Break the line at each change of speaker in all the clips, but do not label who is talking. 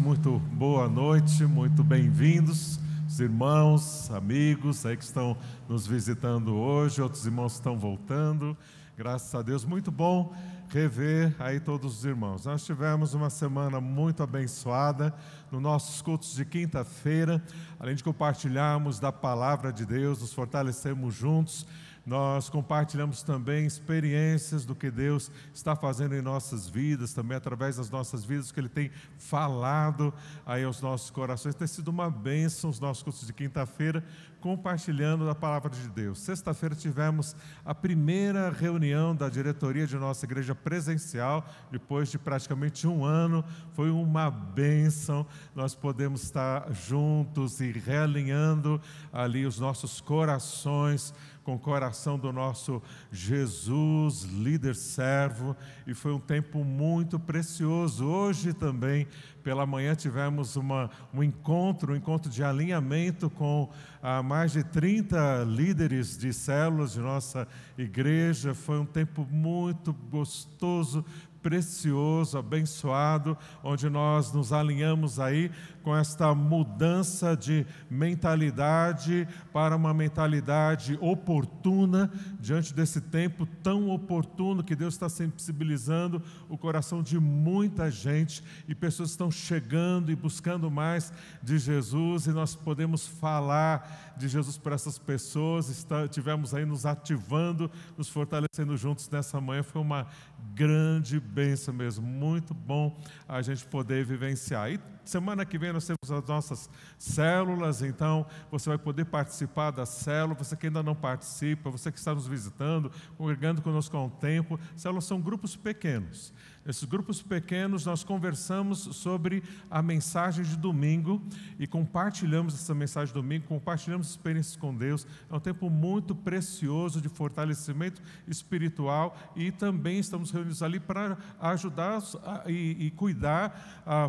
muito boa noite, muito bem-vindos, os irmãos, amigos aí que estão nos visitando hoje, outros irmãos estão voltando, graças a Deus, muito bom rever aí todos os irmãos. Nós tivemos uma semana muito abençoada nos nossos cultos de quinta-feira, além de compartilharmos da palavra de Deus, nos fortalecemos juntos nós compartilhamos também experiências do que Deus está fazendo em nossas vidas, também através das nossas vidas, que Ele tem falado aí aos nossos corações. Tem sido uma bênção os nossos cursos de quinta-feira, compartilhando a palavra de Deus. Sexta-feira tivemos a primeira reunião da diretoria de nossa igreja presencial, depois de praticamente um ano. Foi uma bênção. Nós podemos estar juntos e realinhando ali os nossos corações com o coração do nosso Jesus, líder servo, e foi um tempo muito precioso. Hoje também, pela manhã, tivemos uma, um encontro, um encontro de alinhamento com ah, mais de 30 líderes de células de nossa igreja. Foi um tempo muito gostoso, precioso, abençoado, onde nós nos alinhamos aí com esta mudança de mentalidade para uma mentalidade oportuna diante desse tempo tão oportuno que Deus está sensibilizando o coração de muita gente e pessoas estão chegando e buscando mais de Jesus e nós podemos falar de Jesus para essas pessoas. Tivemos aí nos ativando, nos fortalecendo juntos nessa manhã. Foi uma grande bênção mesmo. Muito bom a gente poder vivenciar. E semana que vem nós temos as nossas células, então você vai poder participar da célula. Você que ainda não participa, você que está nos visitando, congregando conosco há um tempo. Células são grupos pequenos. Nesses grupos pequenos, nós conversamos sobre a mensagem de domingo e compartilhamos essa mensagem de domingo, compartilhamos experiências com Deus. É um tempo muito precioso de fortalecimento espiritual e também estamos reunidos ali para ajudar e, e cuidar a,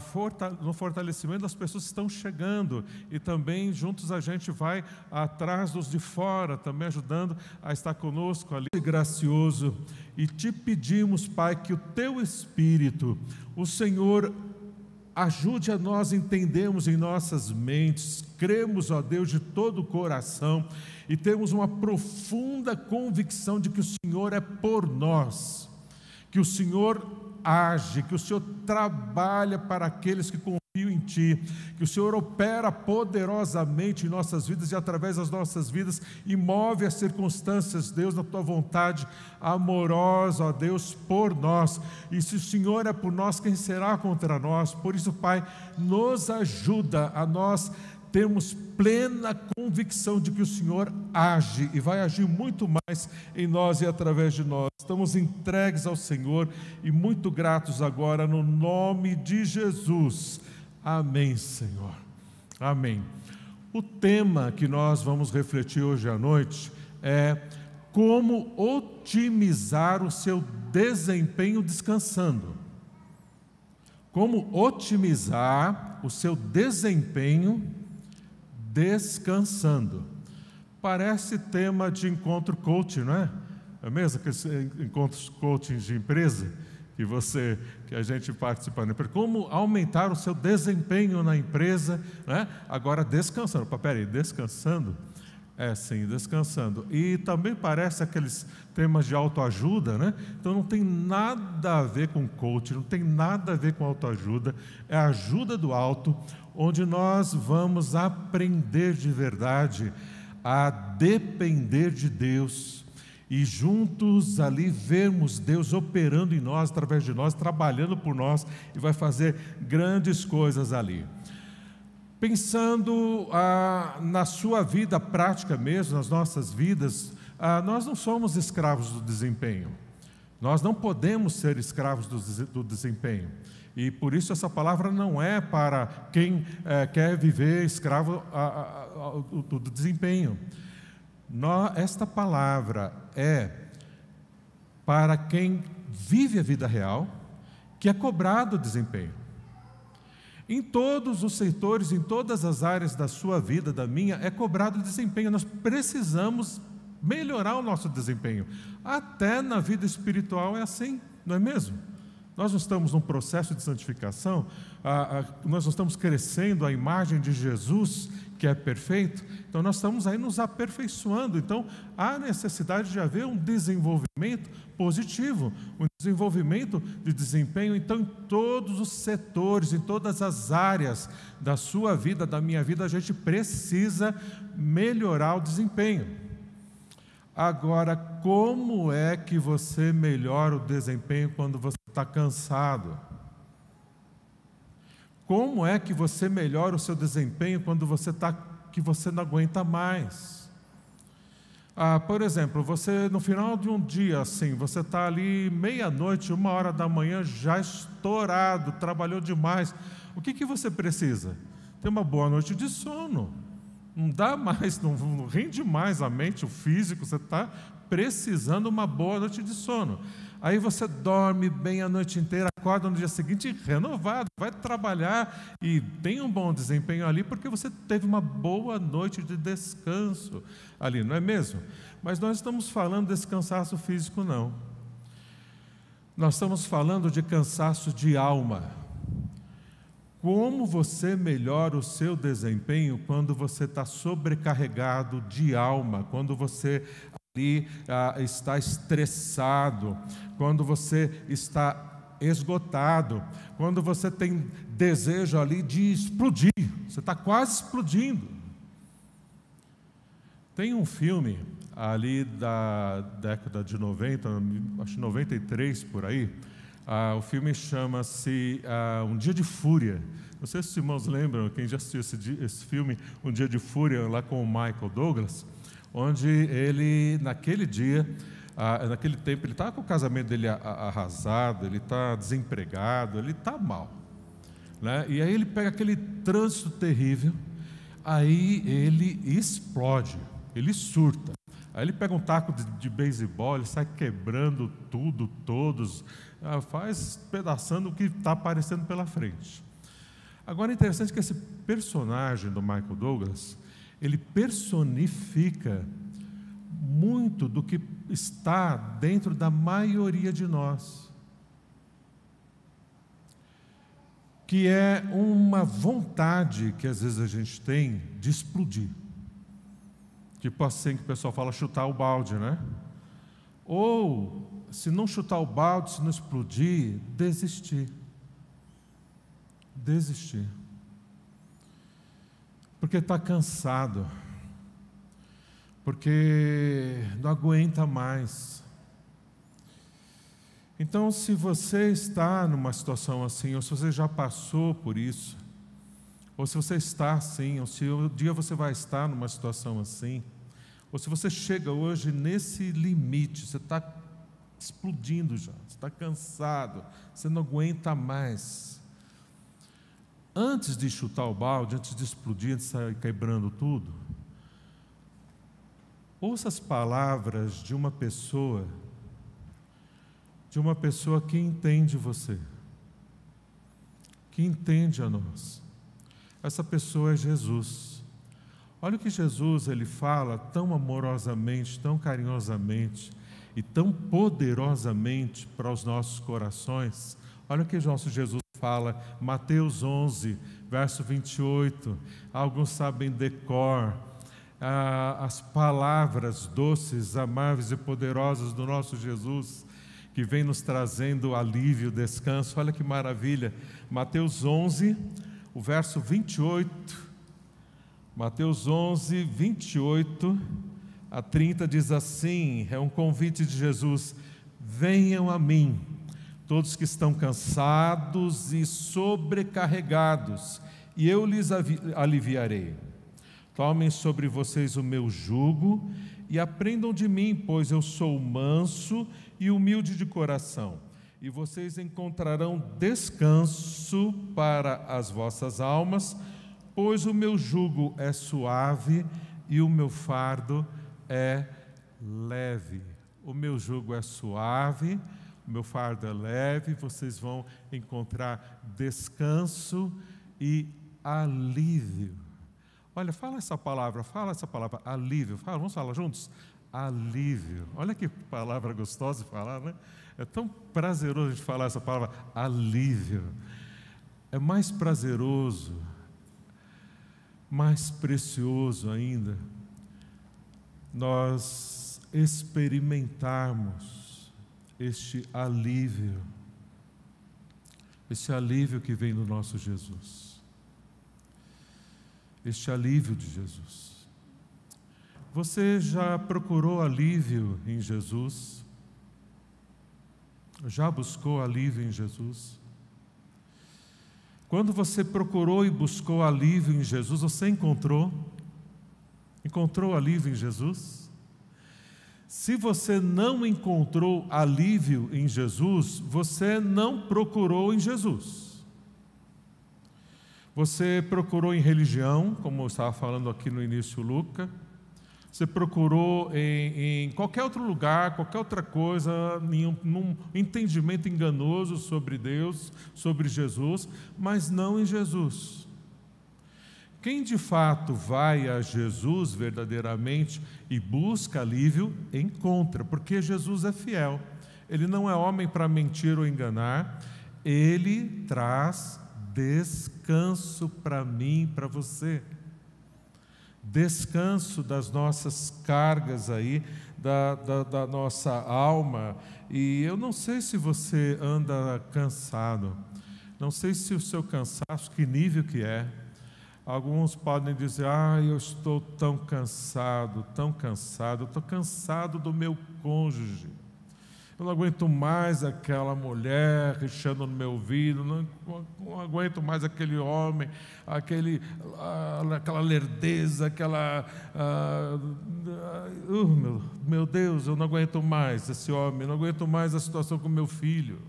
no fortalecimento das pessoas que estão chegando e também juntos a gente vai atrás dos de fora, também ajudando a estar conosco ali. Gracioso e te pedimos, Pai, que o teu Espírito, o Senhor, ajude a nós entendermos em nossas mentes, cremos, ó Deus, de todo o coração e temos uma profunda convicção de que o Senhor é por nós, que o Senhor age, que o Senhor trabalha para aqueles que confiam em Ti, que o Senhor opera poderosamente em nossas vidas e através das nossas vidas e move as circunstâncias, Deus, na Tua vontade amorosa, ó Deus, por nós. E se o Senhor é por nós, quem será contra nós? Por isso, Pai, nos ajuda a nós termos plena convicção de que o Senhor age e vai agir muito mais em nós e através de nós. Estamos entregues ao Senhor e muito gratos agora no nome de Jesus. Amém, Senhor. Amém. O tema que nós vamos refletir hoje à noite é como otimizar o seu desempenho descansando. Como otimizar o seu desempenho descansando. Parece tema de encontro coaching, não é? É mesmo aqueles encontros coaching de empresa que você, que a gente participa empresa. Como aumentar o seu desempenho na empresa, né? Agora descansando. Peraí, descansando? É, sim, descansando. E também parece aqueles temas de autoajuda, né? Então não tem nada a ver com coaching, não tem nada a ver com autoajuda, é a ajuda do alto, onde nós vamos aprender de verdade a depender de Deus e juntos ali vermos Deus operando em nós, através de nós, trabalhando por nós e vai fazer grandes coisas ali. Pensando ah, na sua vida prática mesmo, nas nossas vidas, ah, nós não somos escravos do desempenho. Nós não podemos ser escravos do, do desempenho. E por isso essa palavra não é para quem é, quer viver escravo a, a, a, do, do, desempenho. esta palavra é para quem vive a vida real, que é cobrado o desempenho. Em todos os setores, em todas as áreas da sua vida, da minha, é cobrado desempenho. Nós precisamos melhorar o nosso desempenho. Até na vida espiritual é assim, não é mesmo? Nós estamos num processo de santificação, nós estamos crescendo a imagem de Jesus, que é perfeito, então nós estamos aí nos aperfeiçoando. Então há necessidade de haver um desenvolvimento positivo, um desenvolvimento de desempenho, então em todos os setores, em todas as áreas da sua vida, da minha vida, a gente precisa melhorar o desempenho. Agora, como é que você melhora o desempenho quando você está cansado? Como é que você melhora o seu desempenho quando você está que você não aguenta mais? Ah, por exemplo, você no final de um dia assim, você está ali meia-noite, uma hora da manhã, já estourado, trabalhou demais. O que, que você precisa? Ter uma boa noite de sono. Não dá mais, não, não rende mais a mente, o físico, você está precisando uma boa noite de sono. Aí você dorme bem a noite inteira, acorda no dia seguinte renovado, vai trabalhar e tem um bom desempenho ali porque você teve uma boa noite de descanso ali, não é mesmo? Mas nós estamos falando desse cansaço físico, não. Nós estamos falando de cansaço de alma. Como você melhora o seu desempenho quando você está sobrecarregado de alma, quando você ali ah, está estressado, quando você está esgotado, quando você tem desejo ali de explodir, você está quase explodindo. Tem um filme ali da década de 90, acho 93 por aí, ah, o filme chama-se ah, Um Dia de Fúria. Não sei se os irmãos lembram, quem já assistiu esse, esse, filme, Um Dia de Fúria, lá com o Michael Douglas, onde ele, naquele dia, ah, naquele tempo, ele está com o casamento dele arrasado, ele está desempregado, ele está mal. Né? E aí ele pega aquele trânsito terrível, aí ele explode, ele surta. Aí ele pega um taco de, de beisebol, ele sai quebrando tudo, todos, ah, faz pedaçando o que está aparecendo pela frente. Agora é interessante que esse personagem do Michael Douglas, ele personifica muito do que está dentro da maioria de nós. Que é uma vontade que às vezes a gente tem de explodir. Tipo assim que o pessoal fala chutar o balde, né? Ou, se não chutar o balde, se não explodir, desistir. Desistir. Porque está cansado. Porque não aguenta mais. Então, se você está numa situação assim, ou se você já passou por isso, ou se você está assim, ou se um dia você vai estar numa situação assim, ou se você chega hoje nesse limite, você está explodindo já, você está cansado, você não aguenta mais. Antes de chutar o balde, antes de explodir, antes de sair quebrando tudo, ouça as palavras de uma pessoa, de uma pessoa que entende você, que entende a nós. Essa pessoa é Jesus. Olha o que Jesus ele fala tão amorosamente, tão carinhosamente e tão poderosamente para os nossos corações. Olha o que nosso Jesus fala, Mateus 11, verso 28. Alguns sabem decor ah, as palavras doces, amáveis e poderosas do nosso Jesus, que vem nos trazendo alívio, descanso. Olha que maravilha. Mateus 11, o verso 28 Mateus 11, 28 a 30 diz assim: é um convite de Jesus: venham a mim, todos que estão cansados e sobrecarregados, e eu lhes aliviarei. Tomem sobre vocês o meu jugo e aprendam de mim, pois eu sou manso e humilde de coração, e vocês encontrarão descanso para as vossas almas pois o meu jugo é suave e o meu fardo é leve. O meu jugo é suave, meu fardo é leve, vocês vão encontrar descanso e alívio. Olha, fala essa palavra, fala essa palavra, alívio. Fala, vamos falar juntos? alívio. Olha que palavra gostosa de falar, né? É tão prazeroso a gente falar essa palavra alívio. É mais prazeroso, mais precioso ainda, nós experimentarmos este alívio, este alívio que vem do nosso Jesus, este alívio de Jesus. Você já procurou alívio em Jesus? Já buscou alívio em Jesus? Quando você procurou e buscou alívio em Jesus, você encontrou? Encontrou alívio em Jesus? Se você não encontrou alívio em Jesus, você não procurou em Jesus. Você procurou em religião, como eu estava falando aqui no início, Luca você procurou em, em, qualquer outro lugar, qualquer outra coisa, um, num entendimento enganoso sobre Deus, sobre Jesus, mas não em Jesus. Quem de fato vai a Jesus verdadeiramente e busca alívio, encontra, porque Jesus é fiel. Ele não é homem para mentir ou enganar, ele traz descanso para mim, para você descanso das nossas cargas aí, da, da, da, nossa alma. E eu não sei se você anda cansado, não sei se o seu cansaço, que nível que é. Alguns podem dizer, ah, eu estou tão cansado, tão cansado, estou cansado do meu cônjuge eu não aguento mais aquela mulher rixando no meu ouvido, não, não aguento mais aquele homem, aquele, aquela lerdeza, aquela. Uh, meu, meu Deus, eu não aguento mais esse homem, não aguento mais a situação com meu filho,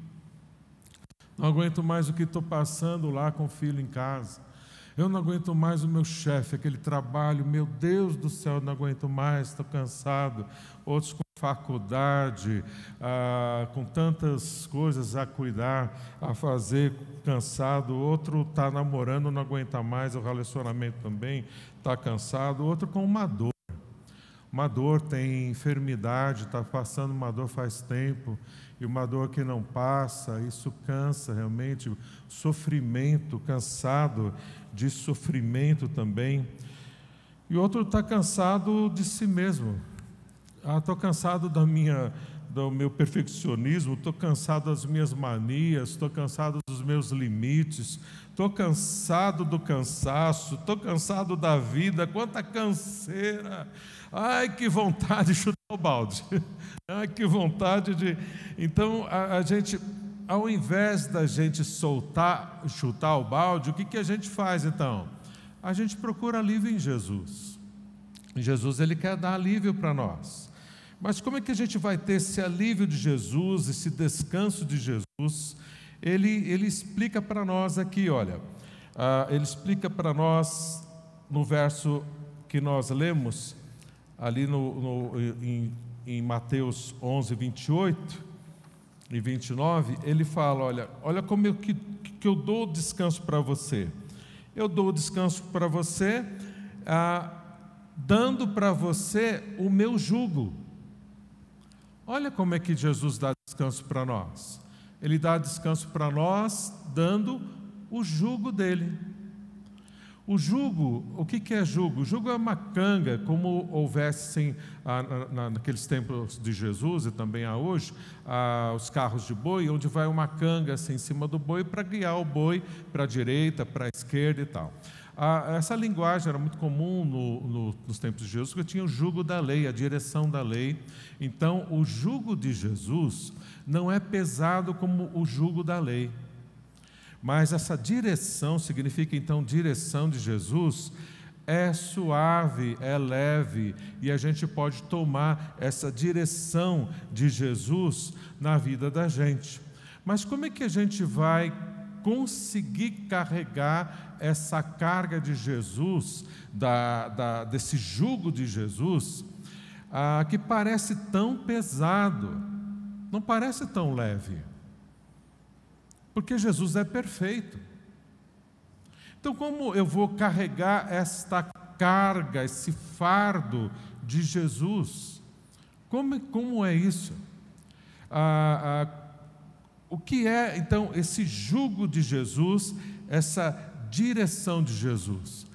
não aguento mais o que estou passando lá com o filho em casa. Eu não aguento mais o meu chefe, aquele trabalho, meu Deus do céu, não aguento mais, estou cansado. Outros com faculdade, ah, com tantas coisas a cuidar, a fazer, cansado. Outro está namorando, não aguenta mais, o relacionamento também está cansado. Outro com uma dor. Uma dor tem enfermidade, está passando uma dor faz tempo, e uma dor que não passa, isso cansa realmente. Sofrimento, cansado de sofrimento também. E outro está cansado de si mesmo, ah, estou cansado da minha, do meu perfeccionismo, estou cansado das minhas manias, estou cansado dos meus limites, estou cansado do cansaço, estou cansado da vida, quanta canseira. Ai, que vontade de o balde. Ai, que vontade de. Então, a, a gente, ao invés da gente soltar, chutar o balde, o que, que a gente faz então? A gente procura alívio em Jesus. Jesus, ele quer dar alívio para nós. Mas como é que a gente vai ter esse alívio de Jesus, esse descanso de Jesus? Ele, ele explica para nós aqui, olha, uh, ele explica para nós no verso que nós lemos, ali no, no, em, em Mateus 11, 28 e 29, ele fala: Olha, olha como eu, que, que eu dou descanso para você. Eu dou descanso para você, ah, dando para você o meu jugo. Olha como é que Jesus dá descanso para nós. Ele dá descanso para nós dando o jugo dele. O jugo, o que, é jugo? O jugo é uma canga, como houvessem ah, na, naqueles tempos de Jesus e também há hoje, ah, os carros de boi, onde vai uma canga assim, em cima do boi para guiar o boi para a direita, para a esquerda e tal. Ah, essa linguagem era muito comum no, no, nos tempos de Jesus, porque tinha o jugo da lei, a direção da lei. Então, o jugo de Jesus não é pesado como o jugo da lei. Mas essa direção significa então direção de Jesus é suave, é leve e a gente pode tomar essa direção de Jesus na vida da gente. Mas como é que a gente vai conseguir carregar essa carga de Jesus, da, da, desse jugo de Jesus, ah, que parece tão pesado, não parece tão leve, porque Jesus é perfeito. Então, como eu vou carregar esta carga, esse fardo de Jesus? Como, como é isso? Ah, ah, o que é então esse jugo de Jesus, essa direção de Jesus?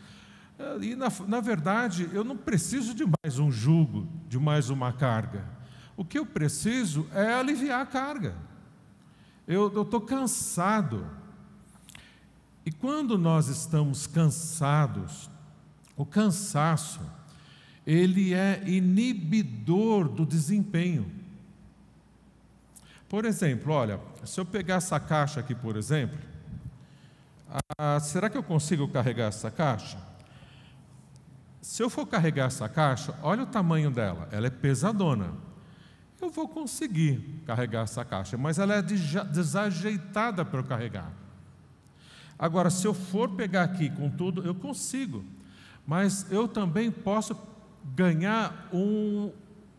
Ah, e na, na verdade, eu não preciso de mais um jugo, de mais uma carga. O que eu preciso é aliviar a carga. Eu estou cansado. E quando nós estamos cansados, o cansaço, ele é inibidor do desempenho. Por exemplo, olha, se eu pegar essa caixa aqui, por exemplo, ah, será que eu consigo carregar essa caixa? Se eu for carregar essa caixa, olha o tamanho dela, ela é pesadona. Eu vou conseguir carregar essa caixa, mas ela é desajeitada para eu carregar. Agora, se eu for pegar aqui com tudo, eu consigo, mas eu também posso ganhar um,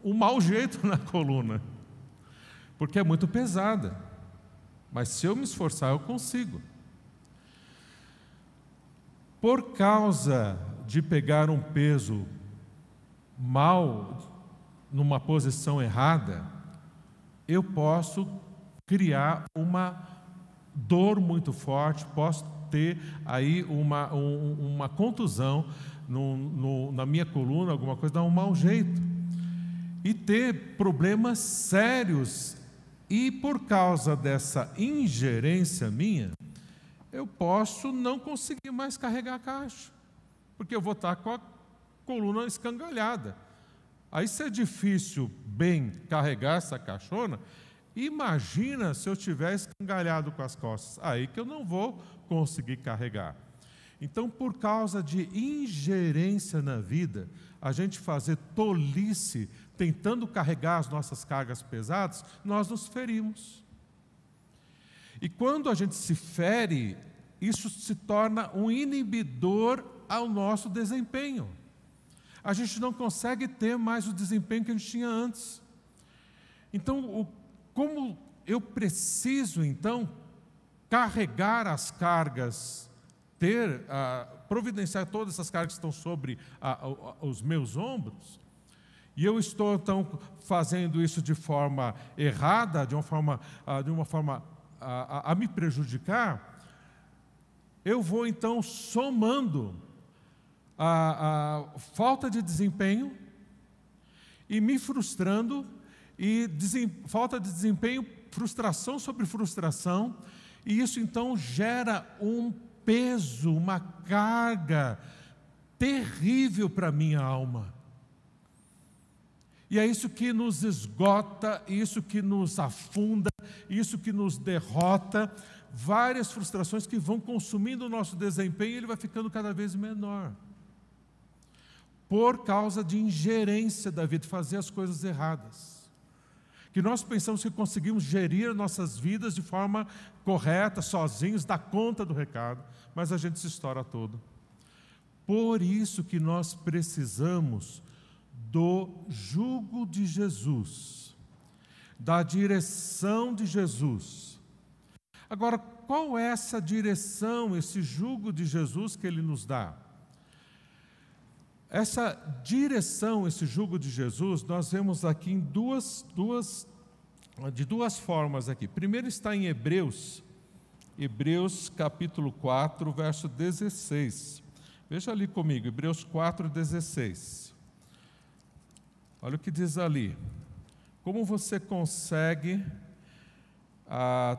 um mau jeito na coluna porque é muito pesada. Mas se eu me esforçar, eu consigo. Por causa de pegar um peso mal, numa posição errada, eu posso criar uma dor muito forte, posso ter aí uma, um, uma contusão no, no, na minha coluna, alguma coisa, dar um mau jeito. E ter problemas sérios e por causa dessa ingerência minha, eu posso não conseguir mais carregar a caixa, porque eu vou estar com a coluna escangalhada. Aí, se é difícil bem carregar essa caixona, imagina se eu estiver escangalhado com as costas, aí que eu não vou conseguir carregar. Então, por causa de ingerência na vida, a gente fazer tolice tentando carregar as nossas cargas pesadas, nós nos ferimos. E quando a gente se fere, isso se torna um inibidor ao nosso desempenho. A gente não consegue ter mais o desempenho que a gente tinha antes. Então, o, como eu preciso, então, carregar as cargas, ter, uh, providenciar todas essas cargas que estão sobre uh, os meus ombros, e eu estou então fazendo isso de forma errada, de uma forma, ah, de uma forma a me prejudicar, eu vou então somando a, a, falta de desempenho e me frustrando, e desem, falta de desempenho, frustração sobre frustração, e isso então gera um peso, uma carga terrível para a minha alma. E é isso que nos esgota, isso que nos afunda, isso que nos derrota. Várias frustrações que vão consumindo o nosso desempenho e ele vai ficando cada vez menor. Por causa de ingerência da vida, de fazer as coisas erradas. Que nós pensamos que conseguimos gerir nossas vidas de forma correta, sozinhos, dar conta do recado, mas a gente se estoura todo. Por isso que nós precisamos do jugo de Jesus, da direção de Jesus. Agora, qual é essa direção, esse jugo de Jesus que ele nos dá? Essa direção, esse jugo de Jesus, nós vemos aqui em duas, duas, de duas formas aqui. Primeiro está em Hebreus, Hebreus capítulo 4, verso 16. Veja ali comigo, Hebreus 4, 16. Olha o que diz ali. Como você consegue. Ah,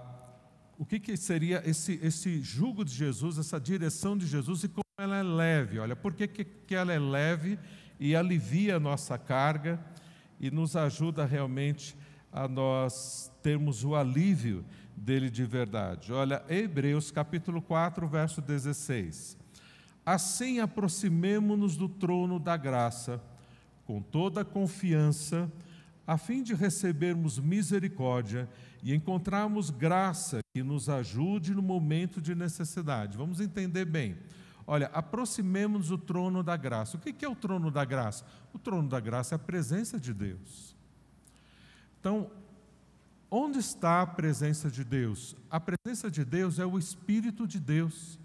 o que, que seria esse, esse jugo de Jesus, essa direção de Jesus e como ela é leve? Olha, por que, que, ela é leve e alivia a nossa carga e nos ajuda realmente a nós termos o alívio dele de verdade. Olha, Hebreus capítulo 4, verso 16. Assim aproximemo-nos do trono da graça com toda confiança, a fim de recebermos misericórdia e encontrarmos graça que nos ajude no momento de necessidade. Vamos entender bem. Olha, aproximemos o trono da graça. O que é o trono da graça? O trono da graça é a presença de Deus. Então, onde está a presença de Deus? A presença de Deus é o Espírito de Deus.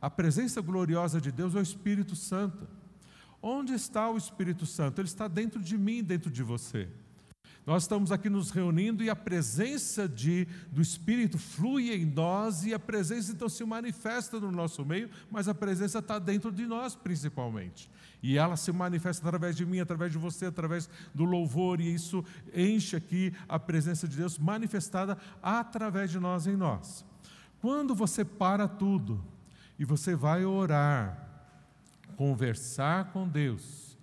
A presença gloriosa de Deus é o Espírito Santo. Onde está o Espírito Santo? Ele está dentro de mim, dentro de você. Nós estamos aqui nos reunindo e a presença de, do Espírito flui em nós e a presença então se manifesta no nosso meio, mas a presença está dentro de nós principalmente. E ela se manifesta através de mim, através de você, através do louvor, e isso enche aqui a presença de Deus manifestada através de nós em nós. Quando você para tudo e você vai orar, conversar com Deus,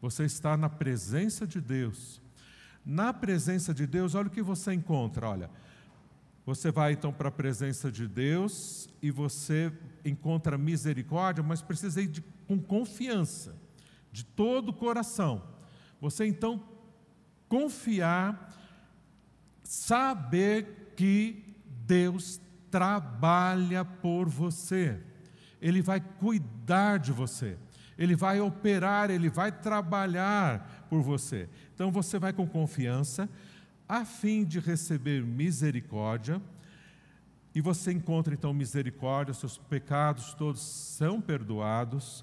você está na presença de Deus na presença de Deus, olha o que você encontra, olha. Você vai então para a presença de Deus e você encontra misericórdia, mas precisa ir de, com confiança, de todo o coração. Você então confiar, saber que Deus trabalha por você, Ele vai cuidar de você, Ele vai operar, Ele vai trabalhar por você. Então você vai com confiança, a fim de receber misericórdia, e você encontra então misericórdia, seus pecados todos são perdoados,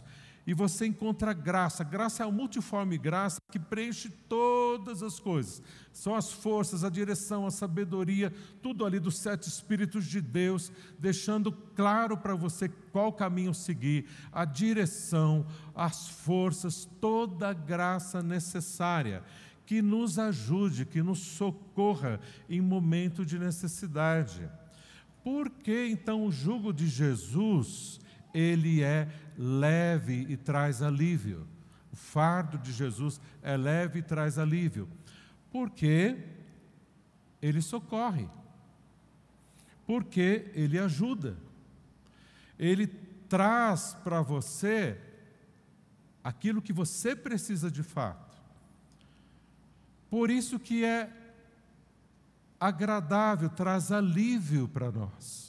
e você encontra graça. Graça é a multiforme graça que preenche todas as coisas. São as forças, a direção, a sabedoria, tudo ali dos sete Espíritos de Deus, deixando claro para você qual caminho seguir, a direção, as forças, toda a graça necessária que nos ajude, que nos socorra em momento de necessidade. Por que então o jugo de Jesus, ele é leve e traz alívio? O fardo de Jesus é leve e traz alívio. Porque ele socorre. Porque ele ajuda. Ele traz para você aquilo que você precisa de fato. Por isso que é agradável, traz alívio para nós.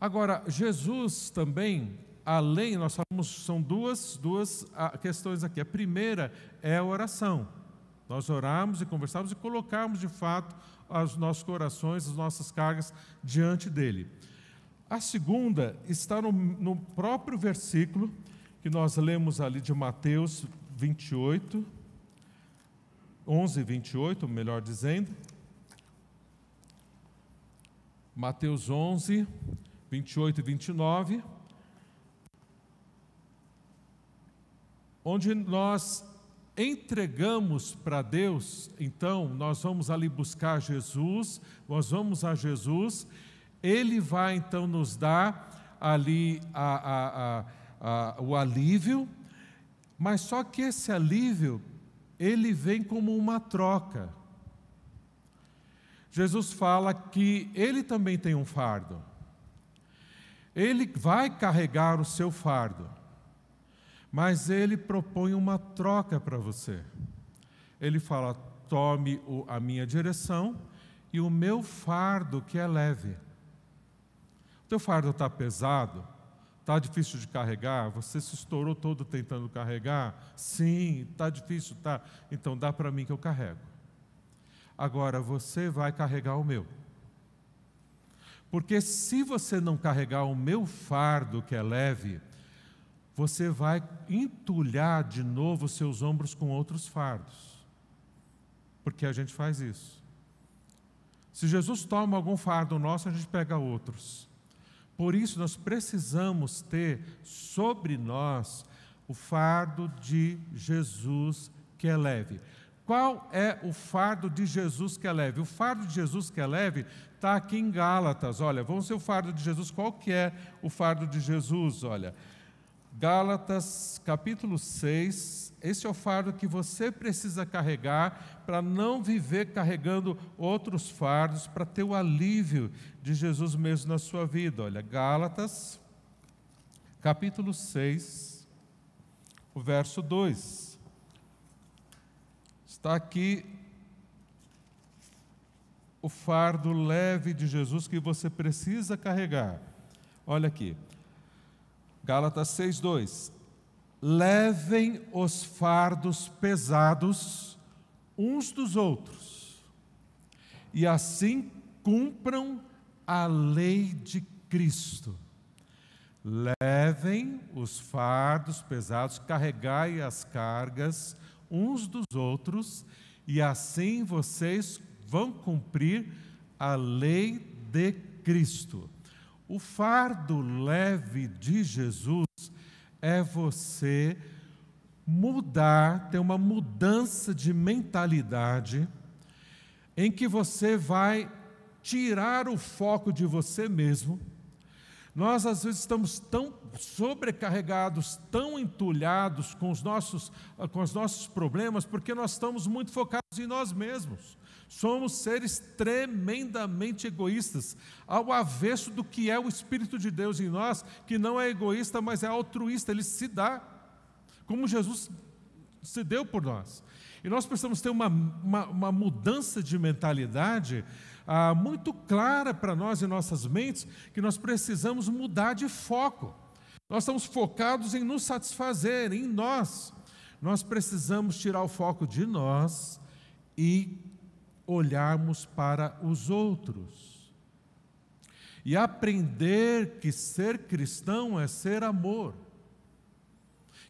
Agora, Jesus também, além, nós falamos, são duas, duas ah, questões aqui. A primeira é a oração. Nós oramos e conversamos e colocamos de fato os nossos corações, as nossas cargas diante dele. A segunda está no, no próprio versículo que nós lemos ali de Mateus 28, 11, 28, melhor dizendo. Mateus 11, 28 e 29. Onde nós entregamos para Deus, então nós vamos ali buscar Jesus, nós vamos a Jesus, Ele vai então nos dar ali a, a, a, o alívio, mas só que esse alívio ele vem como uma troca. Jesus fala que ele também tem um fardo. Ele vai carregar o seu fardo, mas ele propõe uma troca para você. Ele fala: tome a minha direção e o meu fardo que é leve. O teu fardo está pesado, Está difícil de carregar? Você se estourou todo tentando carregar? Sim, está difícil, tá. Então dá para mim que eu carrego. Agora você vai carregar o meu. Porque se você não carregar o meu fardo, que é leve, você vai entulhar de novo seus ombros com outros fardos. Porque a gente faz isso. Se Jesus toma algum fardo nosso, a gente pega outros. Por isso, nós precisamos ter sobre nós o fardo de Jesus que é leve. Qual é o fardo de Jesus que é leve? O fardo de Jesus que é leve está aqui em Gálatas. Olha, vamos ver o fardo de Jesus. Qual que é o fardo de Jesus? Olha, Gálatas capítulo 6, esse é o fardo que você precisa carregar para não viver carregando outros fardos, para ter o alívio de Jesus mesmo na sua vida. Olha, Gálatas, capítulo 6, o verso 2. Está aqui o fardo leve de Jesus que você precisa carregar. Olha aqui. Gálatas 6:2 levem os fardos pesados uns dos outros, e assim cumpram a lei de Cristo. Levem os fardos pesados, carregai as cargas uns dos outros, e assim vocês vão cumprir a lei de Cristo. O fardo leve de Jesus é você mudar, ter uma mudança de mentalidade, em que você vai tirar o foco de você mesmo. Nós, às vezes, estamos tão sobrecarregados, tão entulhados com os nossos, com os nossos problemas, porque nós estamos muito focados em nós mesmos. Somos seres tremendamente egoístas, ao avesso do que é o Espírito de Deus em nós, que não é egoísta, mas é altruísta, ele se dá, como Jesus se deu por nós. E nós precisamos ter uma, uma, uma mudança de mentalidade ah, muito clara para nós em nossas mentes, que nós precisamos mudar de foco. Nós estamos focados em nos satisfazer, em nós. Nós precisamos tirar o foco de nós e olharmos para os outros. E aprender que ser cristão é ser amor.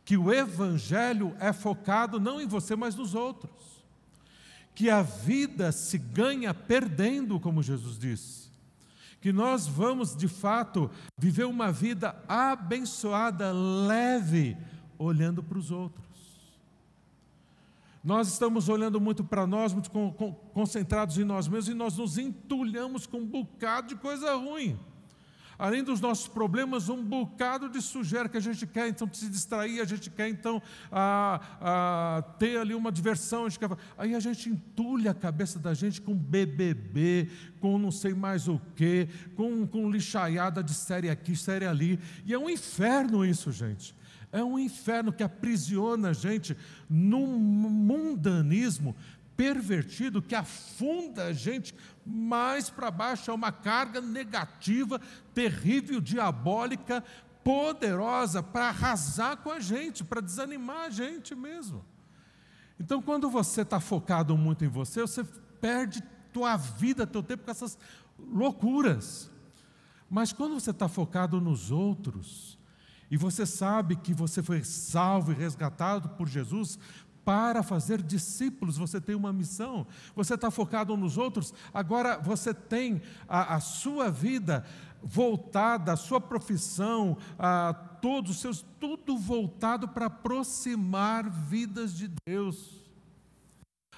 Que o evangelho é focado não em você, mas nos outros. Que a vida se ganha perdendo, como Jesus disse. Que nós vamos, de fato, viver uma vida abençoada, leve, olhando para os outros. Nós estamos olhando muito para nós, muito concentrados em nós mesmos, e nós nos entulhamos com um bocado de coisa ruim. Além dos nossos problemas, um bocado de sujeira que a gente quer então se distrair, a gente quer então ter ali uma diversão. A quer, aí a gente entulha a cabeça da gente com BBB, com não sei mais o que, com, com lixaiada de série aqui, série ali. E é um inferno isso, gente. É um inferno que aprisiona a gente num mundanismo pervertido que afunda a gente mais para baixo. É uma carga negativa, terrível, diabólica, poderosa para arrasar com a gente, para desanimar a gente mesmo. Então, quando você está focado muito em você, você perde tua vida, teu tempo com essas loucuras. Mas quando você está focado nos outros, e você sabe que você foi salvo e resgatado por Jesus para fazer discípulos, você tem uma missão, você está focado nos outros, agora você tem a, a sua vida voltada, a sua profissão, a todos os seus, tudo voltado para aproximar vidas de Deus.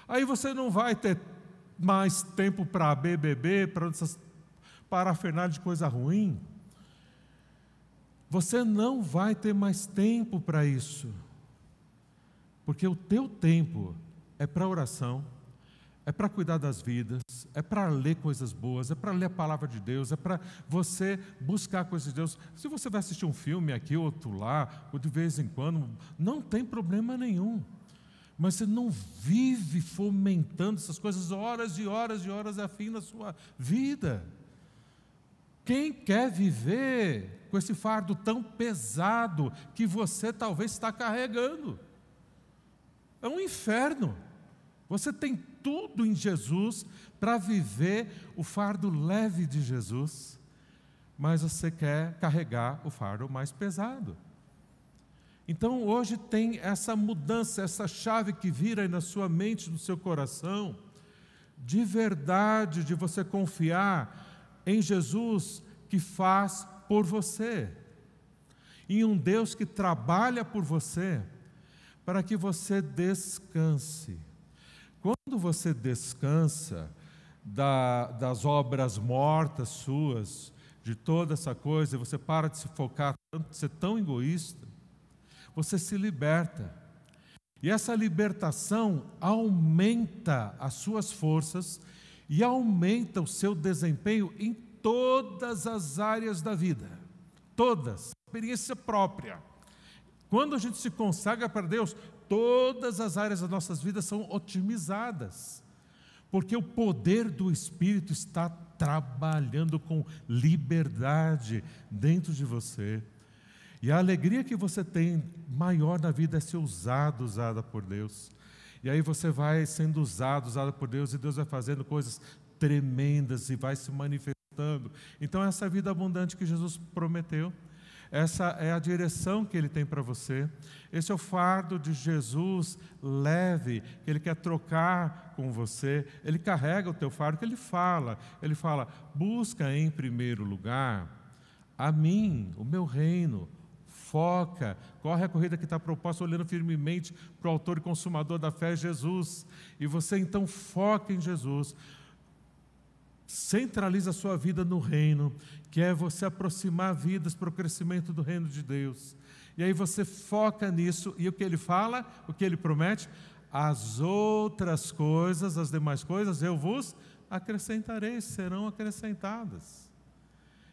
Aí você não vai ter mais tempo para BBB, para essas parafernália de coisa ruim. Você não vai ter mais tempo para isso. Porque o teu tempo é para oração, é para cuidar das vidas, é para ler coisas boas, é para ler a palavra de Deus, é para você buscar coisas de Deus. Se você vai assistir um filme aqui, outro lá, ou de vez em quando, não tem problema nenhum. Mas você não vive fomentando essas coisas horas e horas e horas a fim na sua vida. Quem quer viver com esse fardo tão pesado que você talvez está carregando? É um inferno. Você tem tudo em Jesus para viver o fardo leve de Jesus, mas você quer carregar o fardo mais pesado. Então hoje tem essa mudança, essa chave que vira aí na sua mente, no seu coração, de verdade, de você confiar em Jesus que faz por você, em um Deus que trabalha por você, para que você descanse. Quando você descansa da, das obras mortas suas, de toda essa coisa, você para de se focar, de ser tão egoísta, você se liberta. E essa libertação aumenta as suas forças e aumenta o seu desempenho em todas as áreas da vida, todas, experiência própria. Quando a gente se consagra para Deus, todas as áreas das nossas vidas são otimizadas, porque o poder do Espírito está trabalhando com liberdade dentro de você. E a alegria que você tem maior na vida é ser usado, usada por Deus. E aí você vai sendo usado, usada por Deus, e Deus vai fazendo coisas tremendas e vai se manifestando. Então, essa vida abundante que Jesus prometeu, Essa é a direção que Ele tem para você. Esse é o fardo de Jesus leve, que Ele quer trocar com você. Ele carrega o teu fardo, que Ele fala. Ele fala: busca em primeiro lugar a mim, o meu reino. Foca, corre a corrida que está proposta, olhando firmemente para o autor e consumador da fé, Jesus. E você então foca em Jesus centraliza a sua vida no reino, que é você aproximar vidas para o crescimento do reino de Deus. E aí você foca nisso, e o que ele fala, o que ele promete? As outras coisas, as demais coisas, eu vos acrescentarei, serão acrescentadas.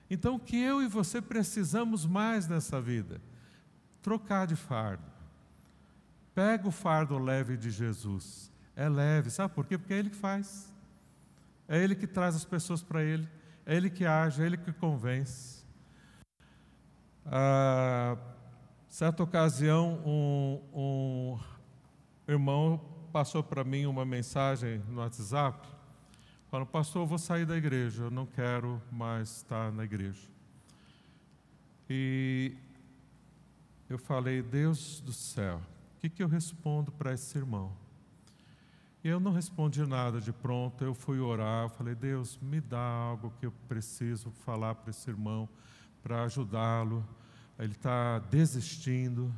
Então, o que eu e você precisamos mais nessa vida? Trocar de fardo. Pega o fardo leve de Jesus. É leve, sabe por quê? Porque é Ele que faz. É Ele que traz as pessoas para Ele, é Ele que age, é Ele que convence. Ah, certa ocasião, um, um irmão passou para mim uma mensagem no WhatsApp, falando: Pastor, eu vou sair da igreja, eu não quero mais estar na igreja. E eu falei: Deus do céu, o que, que eu respondo para esse irmão? E eu não respondi nada de pronto, eu fui orar, falei, Deus, me dá algo que eu preciso falar para esse irmão, para ajudá-lo. Ele está desistindo.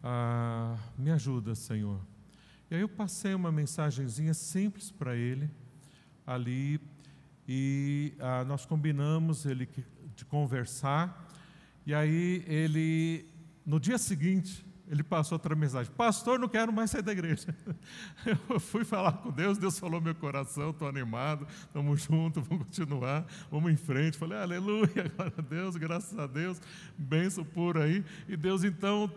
Ah, me ajuda, Senhor. E aí eu passei uma mensagenzinha simples para ele ali e ah, nós combinamos ele de conversar. E aí ele, no dia seguinte, ele passou outra mensagem: Pastor, não quero mais sair da igreja. Eu fui falar com Deus, Deus falou meu coração, estou animado, estamos juntos, vamos continuar, vamos em frente. Falei: Aleluia, glória a Deus, graças a Deus, benção por aí. E Deus então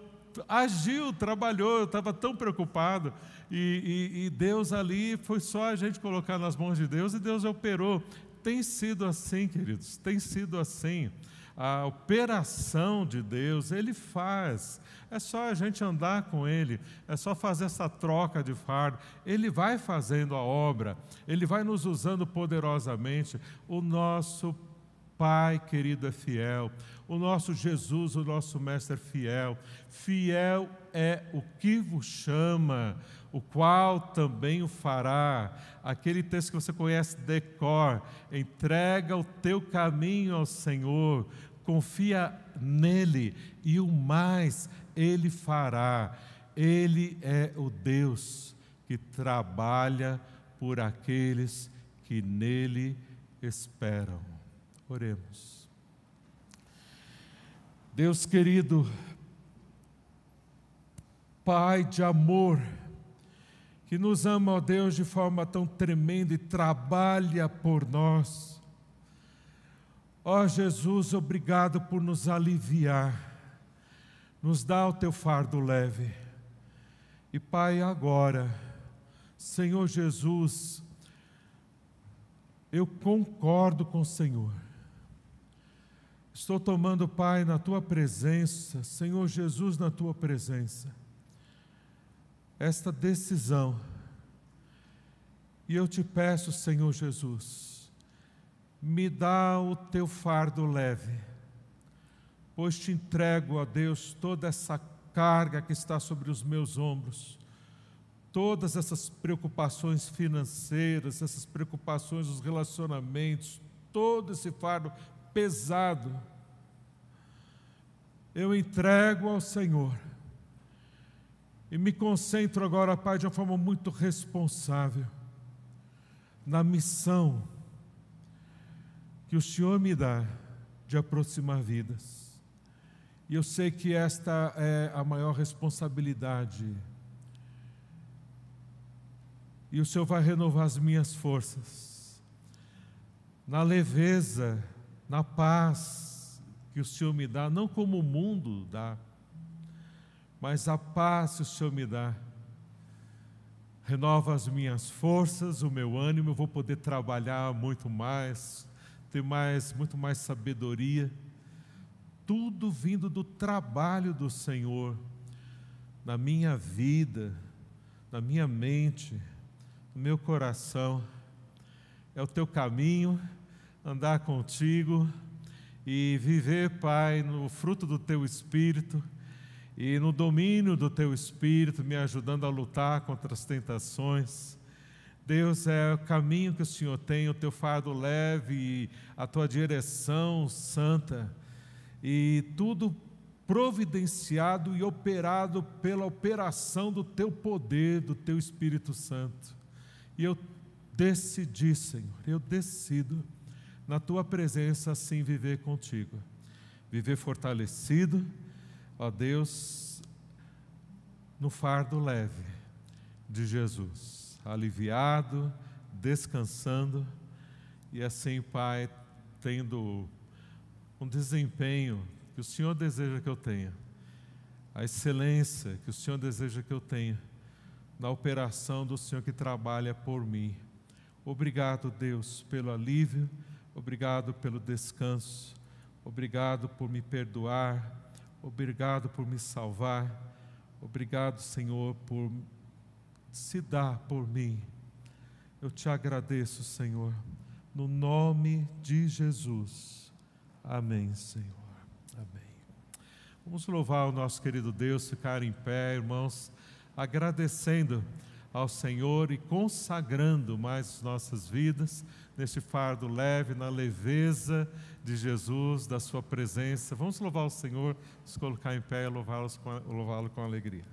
agiu, trabalhou, eu estava tão preocupado. E, e, e Deus ali foi só a gente colocar nas mãos de Deus e Deus operou. Tem sido assim, queridos, tem sido assim a operação de Deus, Ele faz. É só a gente andar com Ele, é só fazer essa troca de fardo. Ele vai fazendo a obra, Ele vai nos usando poderosamente. O nosso Pai querido é fiel, o nosso Jesus, o nosso Mestre é fiel. Fiel é o que vos chama, o qual também o fará. Aquele texto que você conhece decor, entrega o teu caminho ao Senhor, confia nele e o mais ele fará. Ele é o Deus que trabalha por aqueles que nele esperam. Oremos. Deus querido, Pai de amor, que nos ama, ó Deus, de forma tão tremenda e trabalha por nós. Ó Jesus, obrigado por nos aliviar, nos dá o teu fardo leve. E Pai, agora, Senhor Jesus, eu concordo com o Senhor. Estou tomando, Pai, na tua presença, Senhor Jesus, na tua presença, esta decisão. E eu te peço, Senhor Jesus, me dá o teu fardo leve, pois te entrego, a Deus, toda essa carga que está sobre os meus ombros, todas essas preocupações financeiras, essas preocupações dos relacionamentos, todo esse fardo pesado, eu entrego ao Senhor. E me concentro agora, Pai, de uma forma muito responsável na missão que o Senhor me dá de aproximar vidas. E eu sei que esta é a maior responsabilidade. E o Senhor vai renovar as minhas forças, na leveza, na paz que o Senhor me dá, não como o mundo dá, mas a paz que o Senhor me dá. Renova as minhas forças, o meu ânimo, eu vou poder trabalhar muito mais, ter mais, muito mais sabedoria. Tudo vindo do trabalho do Senhor na minha vida, na minha mente, no meu coração. É o teu caminho, andar contigo e viver, Pai, no fruto do Teu Espírito e no domínio do Teu Espírito, me ajudando a lutar contra as tentações. Deus, é o caminho que o Senhor tem, o Teu fardo leve, a Tua direção santa, e tudo providenciado e operado pela operação do Teu poder, do Teu Espírito Santo. E eu decidi, Senhor, eu decido na tua presença assim viver contigo. Viver fortalecido, ó Deus, no fardo leve de Jesus, aliviado, descansando e assim, Pai, tendo um desempenho que o Senhor deseja que eu tenha, a excelência que o Senhor deseja que eu tenha na operação do Senhor que trabalha por mim. Obrigado, Deus, pelo alívio Obrigado pelo descanso. Obrigado por me perdoar. Obrigado por me salvar. Obrigado, Senhor, por se dar por mim. Eu te agradeço, Senhor, no nome de Jesus. Amém, Senhor. Amém. Vamos louvar o nosso querido Deus, ficar em pé, irmãos, agradecendo ao Senhor e consagrando mais nossas vidas neste fardo leve, na leveza de Jesus, da Sua presença. Vamos louvar o Senhor, nos colocar em pé e louvá-lo com, louvá com alegria.